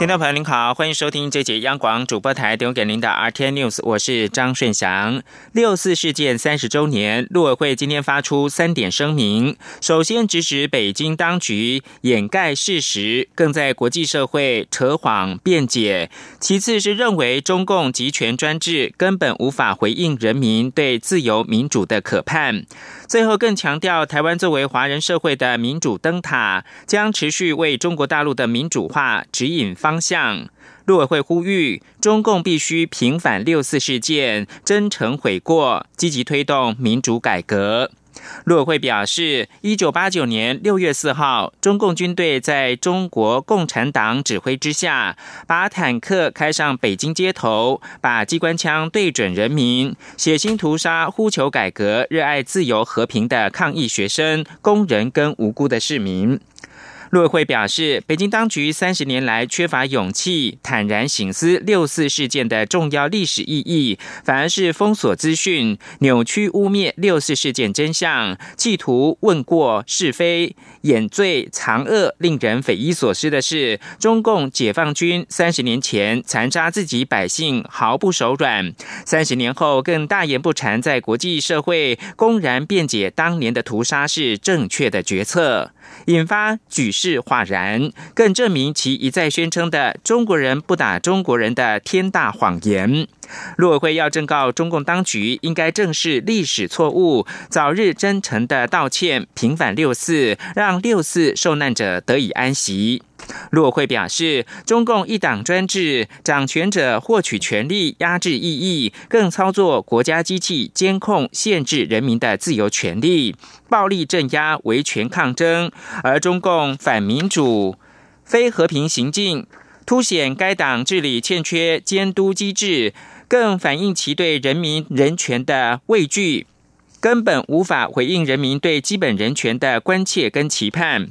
听众朋友您好，欢迎收听这节央广主播台提供给您的 RTI News，我是张顺祥。六四事件三十周年，陆委会今天发出三点声明，首先指指北京当局掩盖事实，更在国际社会扯谎辩解；其次是认为中共集权专制根本无法回应人民对自由民主的渴盼。最后更强调，台湾作为华人社会的民主灯塔，将持续为中国大陆的民主化指引方向。陆委会呼吁，中共必须平反六四事件，真诚悔过，积极推动民主改革。陆委会表示，一九八九年六月四号，中共军队在中国共产党指挥之下，把坦克开上北京街头，把机关枪对准人民，血腥屠杀呼求改革、热爱自由和平的抗议学生、工人跟无辜的市民。陆委会表示，北京当局三十年来缺乏勇气，坦然醒思六四事件的重要历史意义，反而是封锁资讯、扭曲污蔑六四事件真相，企图问过是非、掩罪藏恶。令人匪夷所思的是，中共解放军三十年前残杀自己百姓毫不手软，三十年后更大言不惭在国际社会公然辩解当年的屠杀是正确的决策。引发举世哗然，更证明其一再宣称的“中国人不打中国人”的天大谎言。陆委会要正告中共当局，应该正视历史错误，早日真诚的道歉，平反六四，让六四受难者得以安息。陆委会表示，中共一党专制，掌权者获取权力，压制异议，更操作国家机器监控、限制人民的自由权利，暴力镇压维权抗争，而中共反民主、非和平行径，凸显该党治理欠缺监督机制。更反映其对人民人权的畏惧，根本无法回应人民对基本人权的关切跟期盼。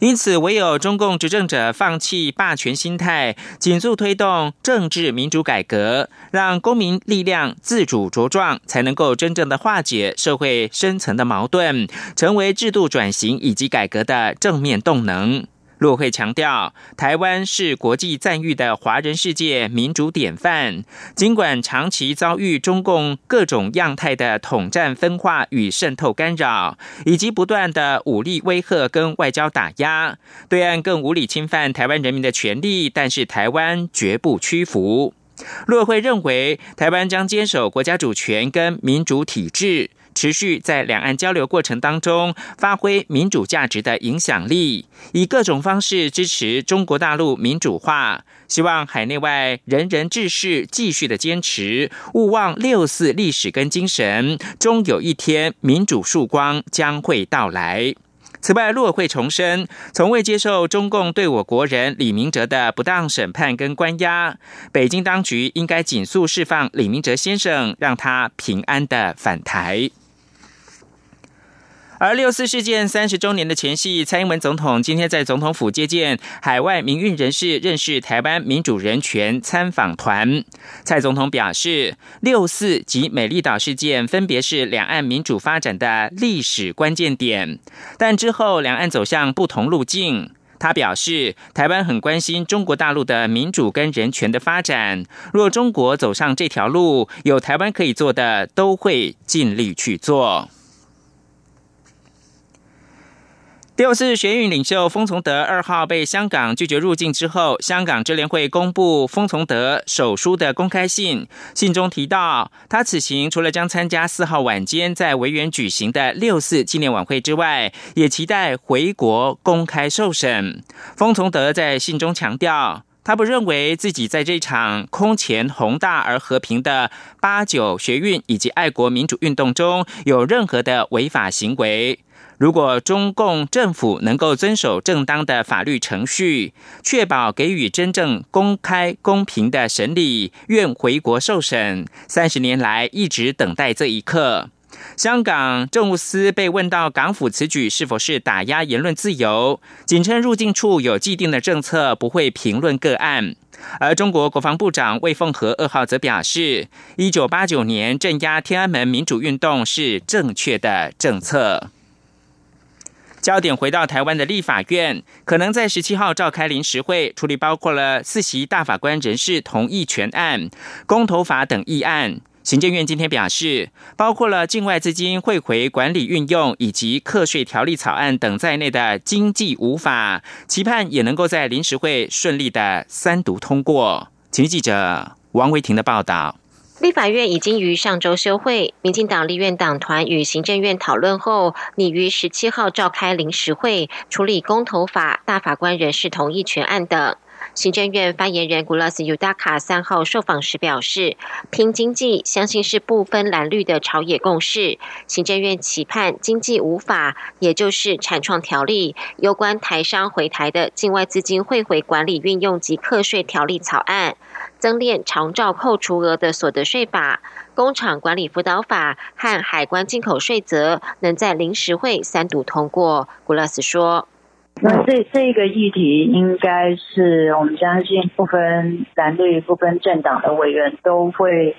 因此，唯有中共执政者放弃霸权心态，紧速推动政治民主改革，让公民力量自主茁壮，才能够真正的化解社会深层的矛盾，成为制度转型以及改革的正面动能。陆会强调，台湾是国际赞誉的华人世界民主典范。尽管长期遭遇中共各种样态的统战分化与渗透干扰，以及不断的武力威吓跟外交打压，对岸更无理侵犯台湾人民的权利，但是台湾绝不屈服。陆会认为，台湾将坚守国家主权跟民主体制。持续在两岸交流过程当中发挥民主价值的影响力，以各种方式支持中国大陆民主化，希望海内外人人志士继续的坚持，勿忘六四历史跟精神，终有一天民主曙光将会到来。此外，陆委会重申，从未接受中共对我国人李明哲的不当审判跟关押，北京当局应该紧速释放李明哲先生，让他平安的返台。而六四事件三十周年的前夕，蔡英文总统今天在总统府接见海外民运人士，认识台湾民主人权参访团。蔡总统表示，六四及美丽岛事件分别是两岸民主发展的历史关键点，但之后两岸走向不同路径。他表示，台湾很关心中国大陆的民主跟人权的发展，若中国走上这条路，有台湾可以做的，都会尽力去做。六四学运领袖封从德二号被香港拒绝入境之后，香港支联会公布封从德手书的公开信，信中提到，他此行除了将参加四号晚间在维园举行的六四纪念晚会之外，也期待回国公开受审。封从德在信中强调，他不认为自己在这场空前宏大而和平的八九学运以及爱国民主运动中有任何的违法行为。如果中共政府能够遵守正当的法律程序，确保给予真正公开公平的审理，愿回国受审。三十年来一直等待这一刻。香港政务司被问到港府此举是否是打压言论自由，仅称入境处有既定的政策，不会评论个案。而中国国防部长魏凤和二号则表示，一九八九年镇压天安门民主运动是正确的政策。焦点回到台湾的立法院，可能在十七号召开临时会，处理包括了四席大法官人事同意权案、公投法等议案。行政院今天表示，包括了境外资金汇回管理运用以及课税条例草案等在内的经济无法，期盼也能够在临时会顺利的三读通过。请记者王维婷的报道。立法院已经于上周休会，民进党立院党团与行政院讨论后，拟于十七号召开临时会，处理公投法、大法官人事同意权案等。行政院发言人古拉斯尤达卡三号受访时表示，拼经济相信是不分蓝绿的朝野共识。行政院期盼经济无法，也就是产创条例有关台商回台的境外资金汇回管理运用及课税条例草案，增列长照扣除额的所得税法、工厂管理辅导法和海关进口税则，能在临时会三读通过。古拉斯说。那这这个议题，应该是我们相信不分蓝绿、不分政党的委员都会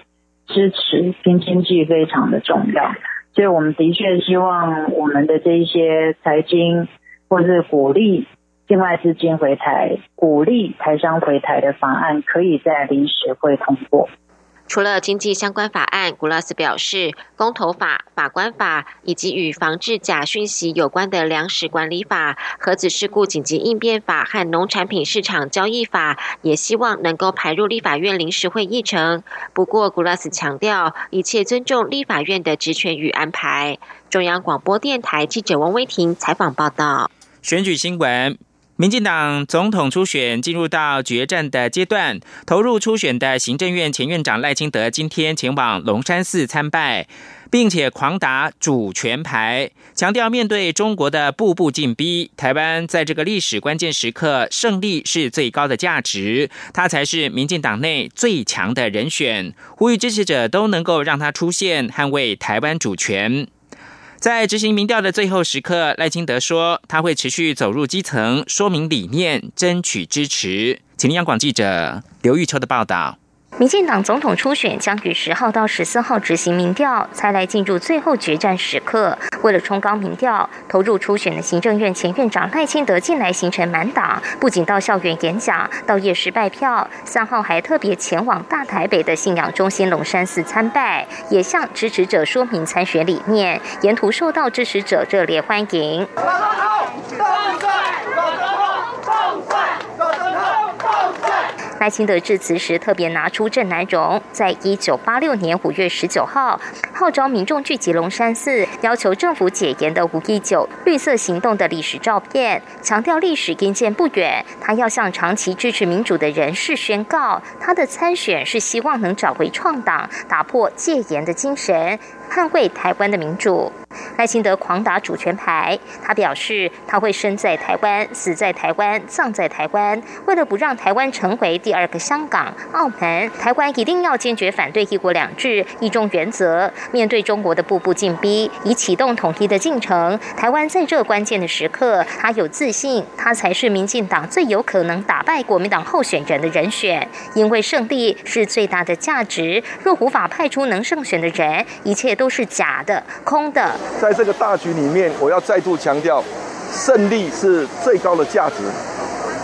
支持，拼经济非常的重要。所以我们的确希望我们的这一些财经或是鼓励境外资金回台、鼓励台商回台的法案，可以在临时会通过。除了经济相关法案，古拉斯表示，公投法、法官法以及与防治假讯息有关的粮食管理法、核子事故紧急应变法和农产品市场交易法，也希望能够排入立法院临时会议程。不过，古拉斯强调，一切尊重立法院的职权与安排。中央广播电台记者王威婷采访报道。选举新闻。民进党总统初选进入到决战的阶段，投入初选的行政院前院长赖清德今天前往龙山寺参拜，并且狂打主权牌，强调面对中国的步步进逼，台湾在这个历史关键时刻胜利是最高的价值，他才是民进党内最强的人选，呼吁支持者都能够让他出现，捍卫台湾主权。在执行民调的最后时刻，赖清德说他会持续走入基层，说明理念，争取支持。请央广记者刘玉秋的报道。民进党总统初选将于十号到十四号执行民调，才来进入最后决战时刻。为了冲高民调，投入初选的行政院前院长赖清德近来行程满档，不仅到校园演讲，到夜市拜票，三号还特别前往大台北的信仰中心龙山寺参拜，也向支持者说明参选理念，沿途受到支持者热烈欢迎。赖清德致辞时特别拿出郑南荣在一九八六年五月十九号号召民众聚集龙山寺，要求政府解严的五一九绿色行动的历史照片，强调历史因见不远。他要向长期支持民主的人士宣告，他的参选是希望能找回创党、打破戒严的精神。捍卫台湾的民主，赖清德狂打主权牌。他表示，他会生在台湾，死在台湾，葬在台湾。为了不让台湾成为第二个香港、澳门，台湾一定要坚决反对一国两制、一中原则。面对中国的步步进逼，以启动统一的进程，台湾在这关键的时刻，他有自信，他才是民进党最有可能打败国民党候选人的人选。因为胜利是最大的价值。若无法派出能胜选的人，一切。都是假的、空的。在这个大局里面，我要再度强调，胜利是最高的价值。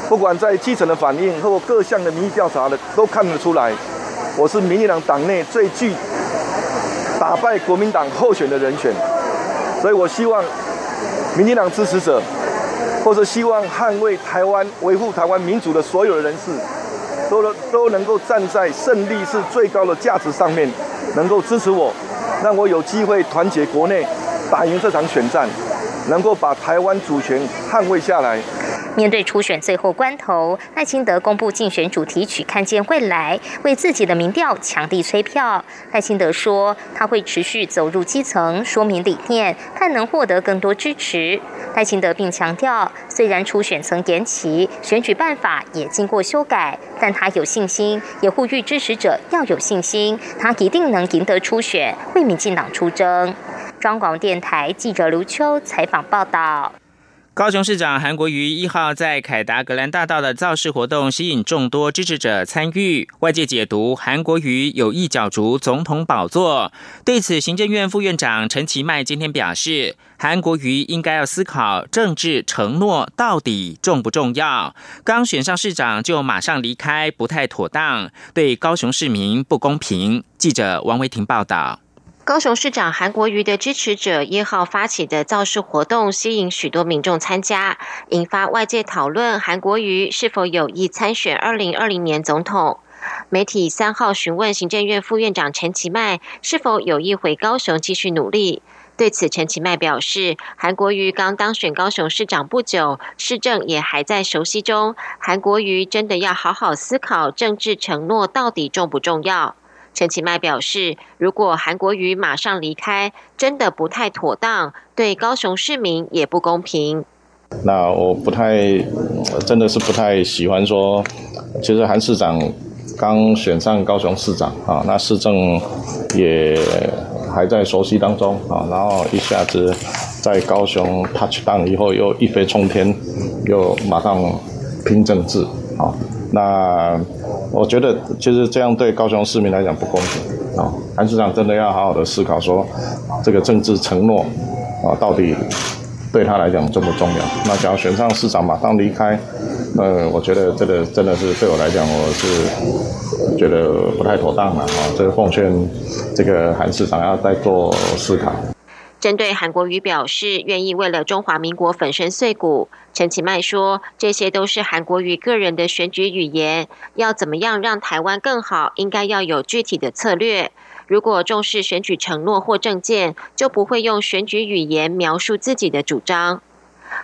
不管在基层的反应或各项的民意调查的，都看得出来，我是民进党党内最具打败国民党候选的人选。所以我希望民进党支持者，或者希望捍卫台湾、维护台湾民主的所有的人士，都都能够站在胜利是最高的价值上面，能够支持我。让我有机会团结国内，打赢这场选战，能够把台湾主权捍卫下来。面对初选最后关头，赖清德公布竞选主题曲《看见未来》，为自己的民调强力催票。赖清德说，他会持续走入基层，说明理念，看能获得更多支持。赖清德并强调，虽然初选曾延期，选举办法也经过修改，但他有信心，也呼吁支持者要有信心，他一定能赢得初选，为民进党出征。中广电台记者刘秋采访报道。高雄市长韩国瑜一号在凯达格兰大道的造势活动吸引众多支持者参与，外界解读韩国瑜有意角逐总统宝座。对此，行政院副院长陈其迈今天表示，韩国瑜应该要思考政治承诺到底重不重要。刚选上市长就马上离开，不太妥当，对高雄市民不公平。记者王维婷报道。高雄市长韩国瑜的支持者一号发起的造势活动，吸引许多民众参加，引发外界讨论韩国瑜是否有意参选二零二零年总统。媒体三号询问行政院副院长陈其迈是否有意回高雄继续努力，对此陈其迈表示，韩国瑜刚当选高雄市长不久，市政也还在熟悉中，韩国瑜真的要好好思考政治承诺到底重不重要。陈其迈表示，如果韩国瑜马上离开，真的不太妥当，对高雄市民也不公平。那我不太，真的是不太喜欢说，其实韩市长刚选上高雄市长啊，那市政也还在熟悉当中啊，然后一下子在高雄 touch down 以后又一飞冲天，又马上拼政治啊。那我觉得，其实这样对高雄市民来讲不公平啊！韩市长真的要好好的思考，说这个政治承诺啊，到底对他来讲重不重要？那想要选上市长马上离开，呃，我觉得这个真的是对我来讲，我是觉得不太妥当了啊！这个奉劝这个韩市长要再做思考。针对韩国瑜表示愿意为了中华民国粉身碎骨，陈其迈说这些都是韩国瑜个人的选举语言，要怎么样让台湾更好，应该要有具体的策略。如果重视选举承诺或政见，就不会用选举语言描述自己的主张。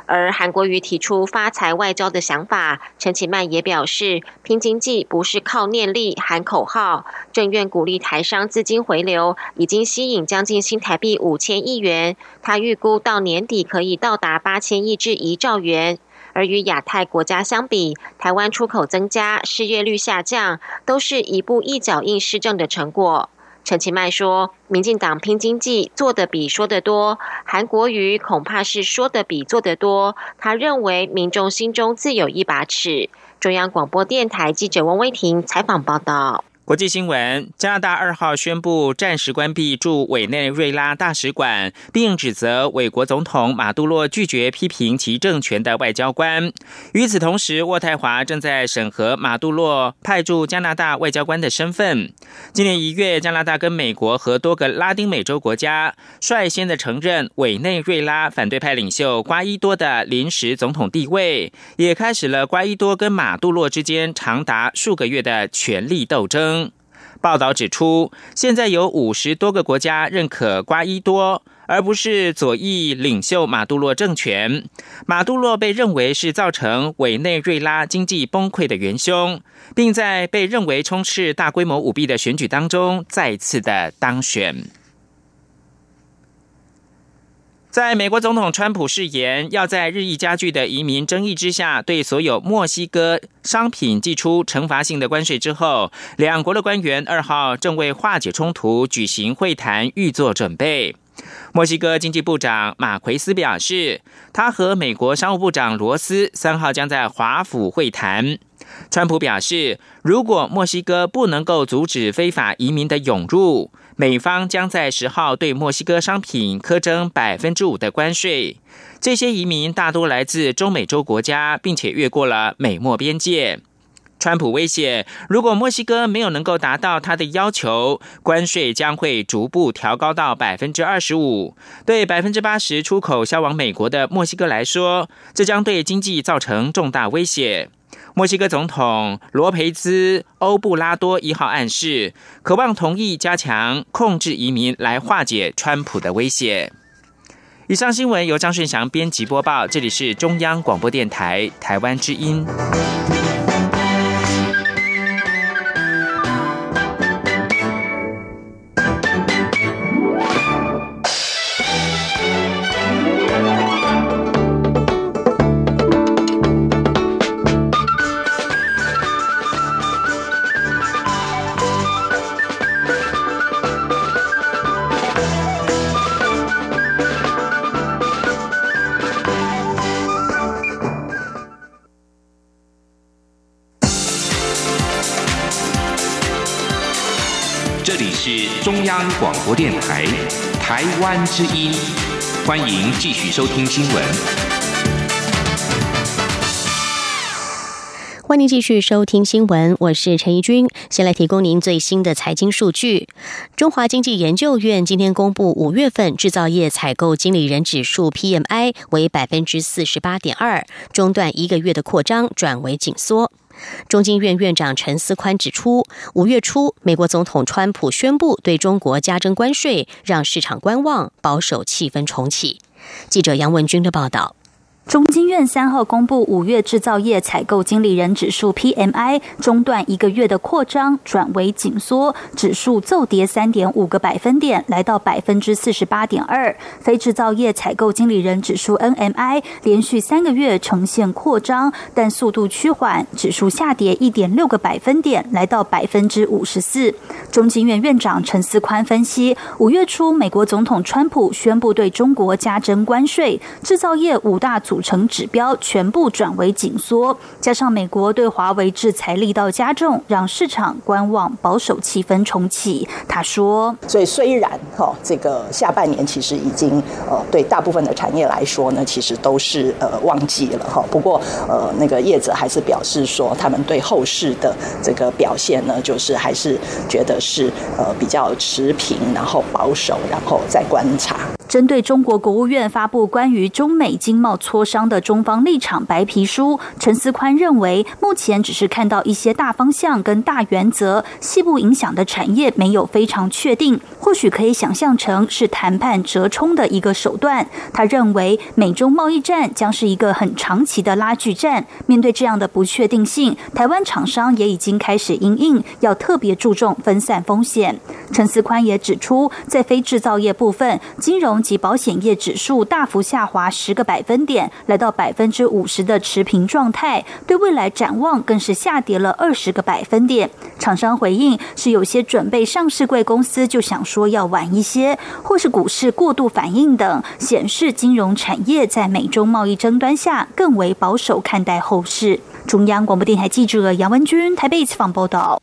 而韩国瑜提出发财外交的想法，陈其迈也表示，拼经济不是靠念力喊口号。政院鼓励台商资金回流，已经吸引将近新台币五千亿元。他预估到年底可以到达八千亿至一兆元。而与亚太国家相比，台湾出口增加，失业率下降，都是一步一脚印施政的成果。陈其迈说：“民进党拼经济做的比说的多，韩国瑜恐怕是说的比做的多。他认为民众心中自有一把尺。”中央广播电台记者汪威婷采访报道。国际新闻：加拿大二号宣布暂时关闭驻委内瑞拉大使馆，并指责委国总统马杜洛拒绝批评其政权的外交官。与此同时，渥太华正在审核马杜洛派驻加拿大外交官的身份。今年一月，加拿大跟美国和多个拉丁美洲国家率先的承认委内瑞拉反对派领袖瓜伊多的临时总统地位，也开始了瓜伊多跟马杜洛之间长达数个月的权力斗争。报道指出，现在有五十多个国家认可瓜伊多，而不是左翼领袖马杜洛政权。马杜洛被认为是造成委内瑞拉经济崩溃的元凶，并在被认为充斥大规模舞弊的选举当中再次的当选。在美国总统川普誓言要在日益加剧的移民争议之下，对所有墨西哥商品寄出惩罚性的关税之后，两国的官员二号正为化解冲突举行会谈，预做准备。墨西哥经济部长马奎斯表示，他和美国商务部长罗斯三号将在华府会谈。川普表示，如果墨西哥不能够阻止非法移民的涌入，美方将在十号对墨西哥商品苛征百分之五的关税。这些移民大多来自中美洲国家，并且越过了美墨边界。川普威胁，如果墨西哥没有能够达到他的要求，关税将会逐步调高到百分之二十五。对百分之八十出口销往美国的墨西哥来说，这将对经济造成重大威胁。墨西哥总统罗培兹·欧布拉多一号暗示，渴望同意加强控制移民来化解川普的威胁。以上新闻由张顺祥编辑播报，这里是中央广播电台台湾之音。是中央广播电台台湾之音，欢迎继续收听新闻。欢迎继续收听新闻，我是陈怡君。先来提供您最新的财经数据。中华经济研究院今天公布五月份制造业采购经理人指数 PMI 为百分之四十八点二，中断一个月的扩张转为紧缩。中经院院长陈思宽指出，五月初，美国总统川普宣布对中国加征关税，让市场观望，保守气氛重启。记者杨文军的报道。中经院三号公布五月制造业采购经理人指数 PMI 中断一个月的扩张转为紧缩，指数骤跌三点五个百分点，来到百分之四十八点二。非制造业采购经理人指数 NMI 连续三个月呈现扩张，但速度趋缓，指数下跌一点六个百分点，来到百分之五十四。中经院院长陈思宽分析，五月初美国总统川普宣布对中国加征关税，制造业五大组。成指标全部转为紧缩，加上美国对华为制裁力道加重，让市场观望保守气氛重启。他说：“所以虽然哈这个下半年其实已经呃对大部分的产业来说呢，其实都是呃旺季了哈。不过呃那个业者还是表示说，他们对后市的这个表现呢，就是还是觉得是呃比较持平，然后保守，然后再观察。”针对中国国务院发布关于中美经贸磋商的中方立场白皮书，陈思宽认为，目前只是看到一些大方向跟大原则，细部影响的产业没有非常确定，或许可以想象成是谈判折冲的一个手段。他认为，美中贸易战将是一个很长期的拉锯战。面对这样的不确定性，台湾厂商也已经开始应应，要特别注重分散风险。陈思宽也指出，在非制造业部分，金融及保险业指数大幅下滑十个百分点，来到百分之五十的持平状态。对未来展望更是下跌了二十个百分点。厂商回应是有些准备上市贵公司就想说要晚一些，或是股市过度反应等，显示金融产业在美中贸易争端下更为保守看待后市。中央广播电台记者杨文君台北采访报道。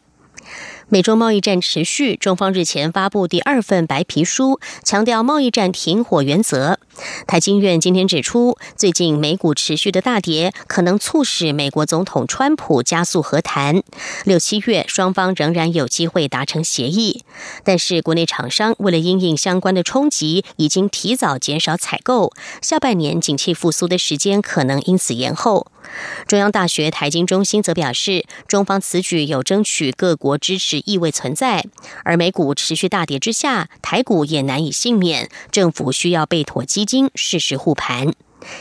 美中贸易战持续，中方日前发布第二份白皮书，强调贸易战停火原则。台经院今天指出，最近美股持续的大跌，可能促使美国总统川普加速和谈。六七月双方仍然有机会达成协议，但是国内厂商为了因应相关的冲击，已经提早减少采购，下半年景气复苏的时间可能因此延后。中央大学台经中心则表示，中方此举有争取各国支持意味存在。而美股持续大跌之下，台股也难以幸免，政府需要备妥基金，适时护盘。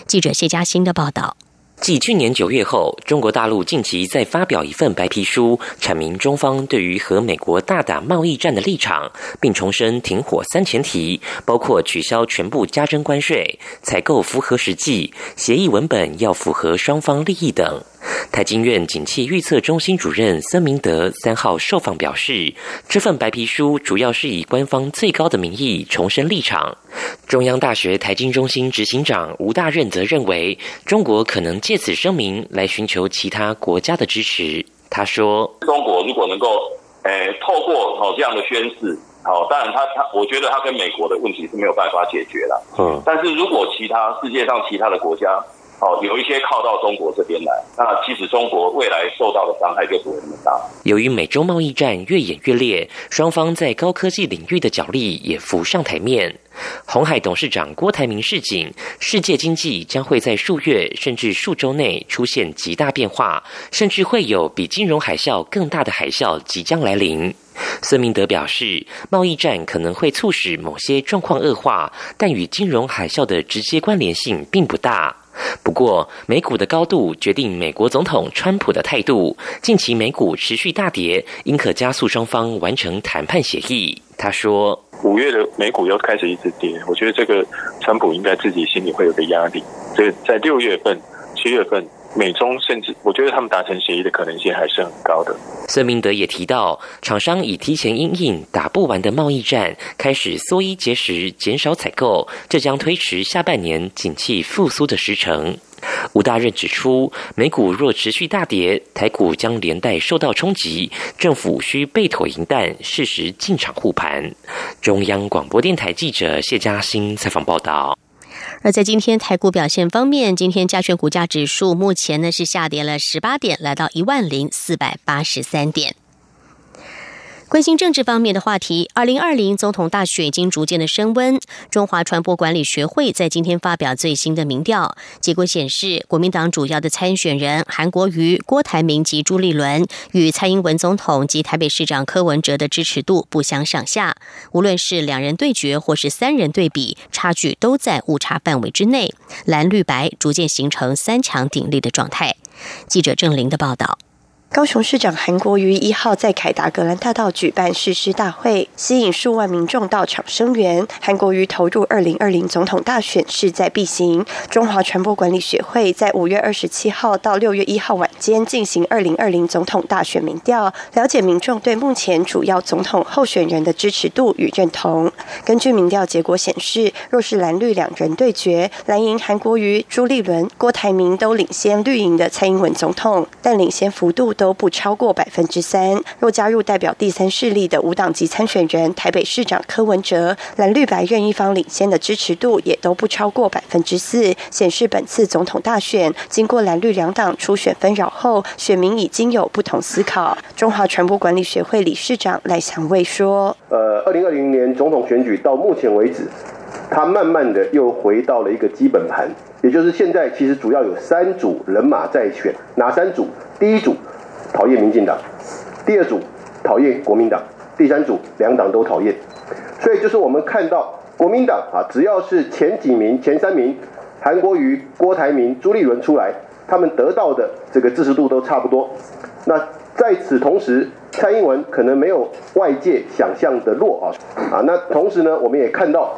记者谢嘉欣的报道。继去年九月后，中国大陆近期再发表一份白皮书，阐明中方对于和美国大打贸易战的立场，并重申停火三前提，包括取消全部加征关税、采购符合实际、协议文本要符合双方利益等。台经院景气预测中心主任孙明德三号受访表示，这份白皮书主要是以官方最高的名义重申立场。中央大学台经中心执行长吴大任则认为，中国可能借此声明来寻求其他国家的支持。他说：“中国如果能够，诶，透过好这样的宣誓，好，当然他他，我觉得他跟美国的问题是没有办法解决了。嗯，但是如果其他世界上其他的国家。”哦，有一些靠到中国这边来，那其实中国未来受到的伤害就不会那么大。由于美洲贸易战越演越烈，双方在高科技领域的角力也浮上台面。红海董事长郭台铭示警，世界经济将会在数月甚至数周内出现极大变化，甚至会有比金融海啸更大的海啸即将来临。孙明德表示，贸易战可能会促使某些状况恶化，但与金融海啸的直接关联性并不大。不过，美股的高度决定美国总统川普的态度。近期美股持续大跌，应可加速双方完成谈判协议。他说：“五月的美股又开始一直跌，我觉得这个川普应该自己心里会有个压力。所以在六月份、七月份美中甚至我觉得他们达成协议的可能性还是很高的。孙明德也提到，厂商已提前因应打不完的贸易战，开始缩衣节食，减少采购，这将推迟下半年景气复苏的时程。吴大任指出，美股若持续大跌，台股将连带受到冲击，政府需备妥银弹，适时进场护盘。中央广播电台记者谢嘉欣采访报道。而在今天台股表现方面，今天加权股价指数目前呢是下跌了十八点，来到一万零四百八十三点。关心政治方面的话题，二零二零总统大选已经逐渐的升温。中华传播管理学会在今天发表最新的民调结果显示，国民党主要的参选人韩国瑜、郭台铭及朱立伦与蔡英文总统及台北市长柯文哲的支持度不相上下。无论是两人对决或是三人对比，差距都在误差范围之内。蓝绿白逐渐形成三强鼎立的状态。记者郑玲的报道。高雄市长韩国瑜一号在凯达格兰大道举办誓师大会，吸引数万民众到场声援。韩国瑜投入二零二零总统大选势在必行。中华传播管理学会在五月二十七号到六月一号晚间进行二零二零总统大选民调，了解民众对目前主要总统候选人的支持度与认同。根据民调结果显示，若是蓝绿两人对决，蓝营韩国瑜、朱立伦、郭台铭都领先绿营的蔡英文总统，但领先幅度都。都不超过百分之三。若加入代表第三势力的无党籍参选人台北市长柯文哲，蓝绿白任一方领先的支持度也都不超过百分之四，显示本次总统大选经过蓝绿两党初选纷扰后，选民已经有不同思考。中华传播管理学会理事长赖祥卫说：“呃，二零二零年总统选举到目前为止，他慢慢的又回到了一个基本盘，也就是现在其实主要有三组人马在选，哪三组？第一组。”讨厌民进党，第二组讨厌国民党，第三组两党都讨厌，所以就是我们看到国民党啊，只要是前几名、前三名，韩国瑜、郭台铭、朱立伦出来，他们得到的这个支持度都差不多。那在此同时，蔡英文可能没有外界想象的弱啊啊，那同时呢，我们也看到。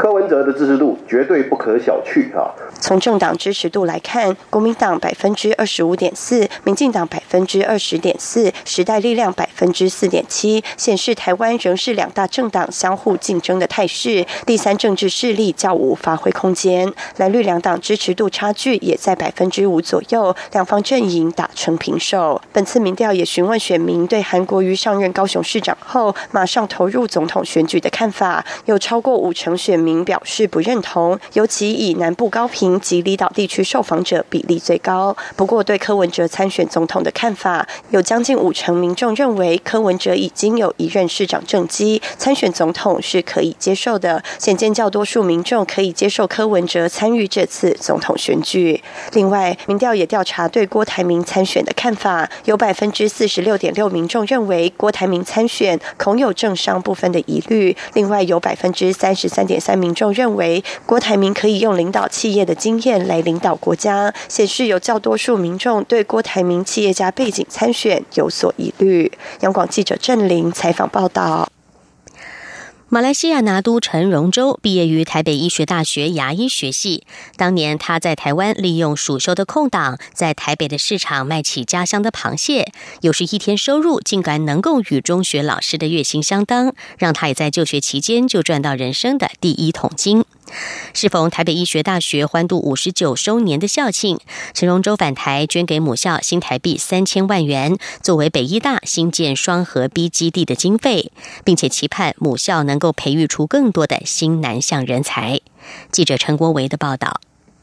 柯文哲的支持度绝对不可小觑啊！从政党支持度来看，国民党百分之二十五点四，民进党百分之二十点四，时代力量百分之四点七，显示台湾仍是两大政党相互竞争的态势。第三政治势力较无发挥空间，蓝绿两党支持度差距也在百分之五左右，两方阵营打成平手。本次民调也询问选民对韩国瑜上任高雄市长后马上投入总统选举的看法，有超过五成选民。表示不认同，尤其以南部高平及离岛地区受访者比例最高。不过，对柯文哲参选总统的看法，有将近五成民众认为柯文哲已经有一任市长政绩，参选总统是可以接受的。显见较多数民众可以接受柯文哲参与这次总统选举。另外，民调也调查对郭台铭参选的看法，有百分之四十六点六民众认为郭台铭参选恐有政商部分的疑虑。另外，有百分之三十三点三。民众认为郭台铭可以用领导企业的经验来领导国家，显示有较多数民众对郭台铭企业家背景参选有所疑虑。央广记者郑玲采访报道。马来西亚拿督陈荣洲毕业于台北医学大学牙医学系。当年他在台湾利用暑休的空档，在台北的市场卖起家乡的螃蟹，有时一天收入竟然能够与中学老师的月薪相当，让他也在就学期间就赚到人生的第一桶金。适逢台北医学大学欢度五十九周年的校庆，陈荣洲返台捐给母校新台币三千万元，作为北医大新建双核 B 基地的经费，并且期盼母校能够培育出更多的新南向人才。记者陈国维的报道。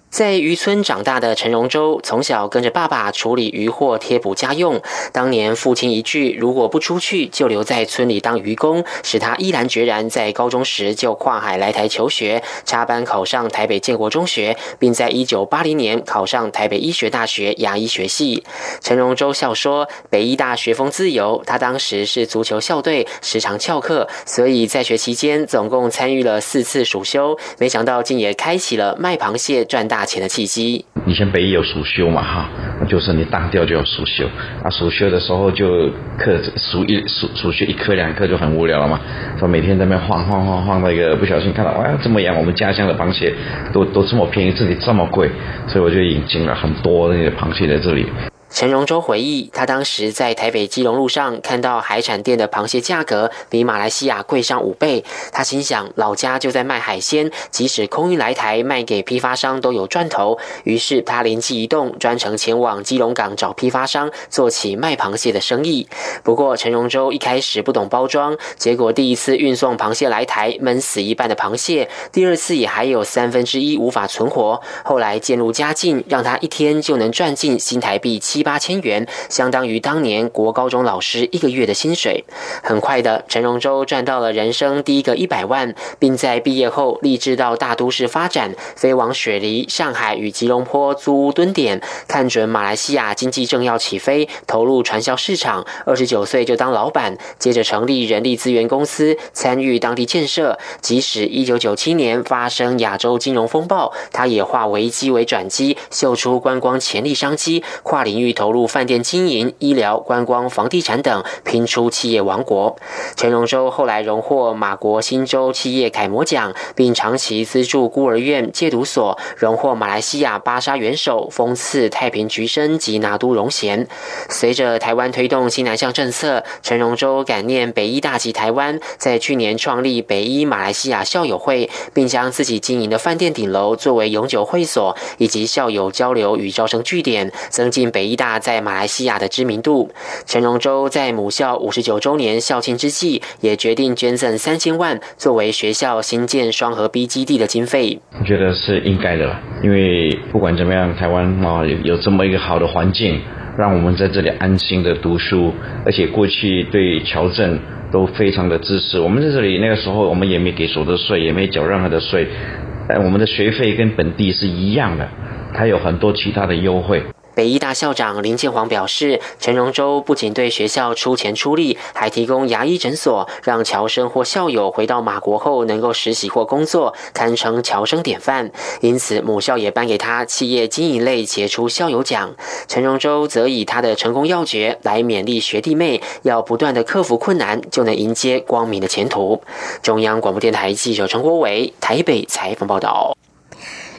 在渔村长大的陈荣洲，从小跟着爸爸处理渔获贴补家用。当年父亲一句“如果不出去，就留在村里当渔工”，使他毅然决然在高中时就跨海来台求学，插班考上台北建国中学，并在一九八零年考上台北医学大学牙医学系。陈荣洲笑说：“北医大学风自由，他当时是足球校队，时常翘课，所以在学期间总共参与了四次暑修。没想到竟也开启了卖螃蟹赚大。”大钱的气息。以前北一有暑休嘛，哈，就是你当掉就有暑休，啊，暑休的时候就课暑一暑暑休一课两课就很无聊了嘛，说每天在那边晃晃晃晃，那个不小心看到，哇，这么养我们家乡的螃蟹都都这么便宜，这里这么贵，所以我就引进了很多那些螃蟹在这里。陈荣洲回忆，他当时在台北基隆路上看到海产店的螃蟹价格比马来西亚贵上五倍，他心想老家就在卖海鲜，即使空运来台卖给批发商都有赚头。于是他灵机一动，专程前往基隆港找批发商做起卖螃蟹的生意。不过陈荣洲一开始不懂包装，结果第一次运送螃蟹来台，闷死一半的螃蟹；第二次也还有三分之一无法存活。后来渐入佳境，让他一天就能赚进新台币七。七八千元，相当于当年国高中老师一个月的薪水。很快的，陈荣洲赚到了人生第一个一百万，并在毕业后立志到大都市发展，飞往雪梨、上海与吉隆坡租屋蹲点。看准马来西亚经济正要起飞，投入传销市场。二十九岁就当老板，接着成立人力资源公司，参与当地建设。即使一九九七年发生亚洲金融风暴，他也化危机为转机，秀出观光潜力商机，跨领域。投入饭店经营、医疗、观光、房地产等，拼出企业王国。陈荣洲后来荣获马国新州企业楷模奖，并长期资助孤儿院、戒毒所，荣获马来西亚巴沙元首封赐太平菊生及拿督荣衔。随着台湾推动新南向政策，陈荣洲感念北医大及台湾，在去年创立北医马来西亚校友会，并将自己经营的饭店顶楼作为永久会所以及校友交流与招生据点，增进北医大。在马来西亚的知名度，陈荣洲在母校五十九周年校庆之际，也决定捐赠三千万作为学校新建双河 B 基地的经费。我觉得是应该的，因为不管怎么样，台湾啊有这么一个好的环境，让我们在这里安心的读书，而且过去对侨镇都非常的支持。我们在这里那个时候，我们也没给所得税，也没缴任何的税，但我们的学费跟本地是一样的，它有很多其他的优惠。北医大校长林建煌表示，陈荣洲不仅对学校出钱出力，还提供牙医诊所，让侨生或校友回到马国后能够实习或工作，堪称侨生典范。因此，母校也颁给他企业经营类杰出校友奖。陈荣洲则以他的成功要诀来勉励学弟妹，要不断的克服困难，就能迎接光明的前途。中央广播电台记者陈国伟台北采访报道。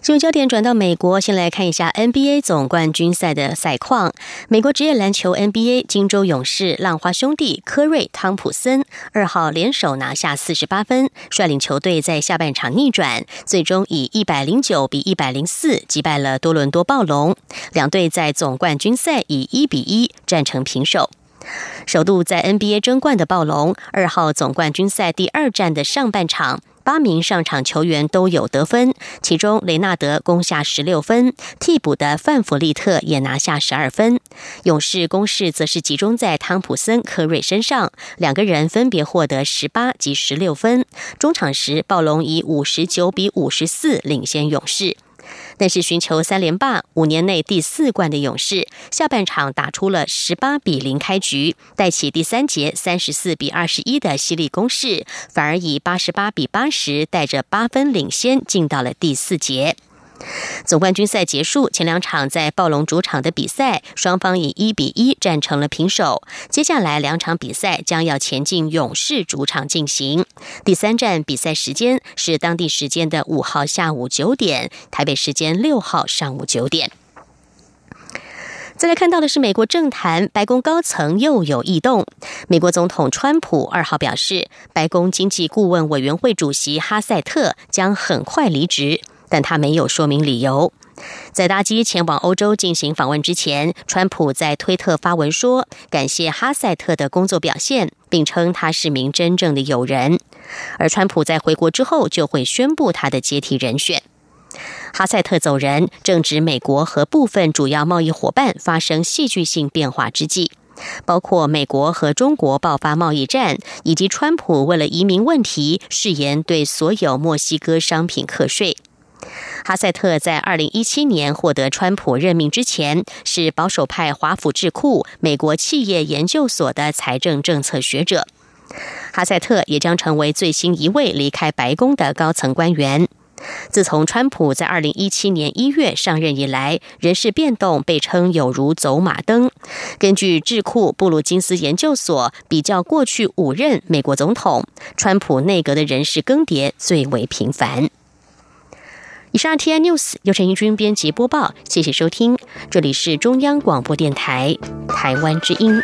新闻焦点转到美国，先来看一下 NBA 总冠军赛的赛况。美国职业篮球 NBA，金州勇士浪花兄弟科瑞汤普森二号联手拿下四十八分，率领球队在下半场逆转，最终以一百零九比一百零四击败了多伦多暴龙。两队在总冠军赛以一比一战成平手。首度在 NBA 争冠的暴龙，二号总冠军赛第二战的上半场。八名上场球员都有得分，其中雷纳德攻下十六分，替补的范弗利特也拿下十二分。勇士攻势则是集中在汤普森、科瑞身上，两个人分别获得十八及十六分。中场时，暴龙以五十九比五十四领先勇士。但是寻求三连霸、五年内第四冠的勇士，下半场打出了十八比零开局，带起第三节三十四比二十一的犀利攻势，反而以八十八比八十带着八分领先进到了第四节。总冠军赛结束，前两场在暴龙主场的比赛，双方以一比一战成了平手。接下来两场比赛将要前进勇士主场进行。第三站比赛时间是当地时间的五号下午九点，台北时间六号上午九点。再来看到的是美国政坛，白宫高层又有异动。美国总统川普二号表示，白宫经济顾问委员会主席哈塞特将很快离职。但他没有说明理由。在搭机前往欧洲进行访问之前，川普在推特发文说感谢哈塞特的工作表现，并称他是名真正的友人。而川普在回国之后就会宣布他的接替人选。哈塞特走人，正值美国和部分主要贸易伙伴发生戏剧性变化之际，包括美国和中国爆发贸易战，以及川普为了移民问题誓言对所有墨西哥商品课税。哈塞特在二零一七年获得川普任命之前，是保守派华府智库美国企业研究所的财政政策学者。哈塞特也将成为最新一位离开白宫的高层官员。自从川普在二零一七年一月上任以来，人事变动被称有如走马灯。根据智库布鲁金斯研究所比较过去五任美国总统，川普内阁的人事更迭最为频繁。以上 T I News 由陈怡君编辑播报，谢谢收听，这里是中央广播电台台湾之音。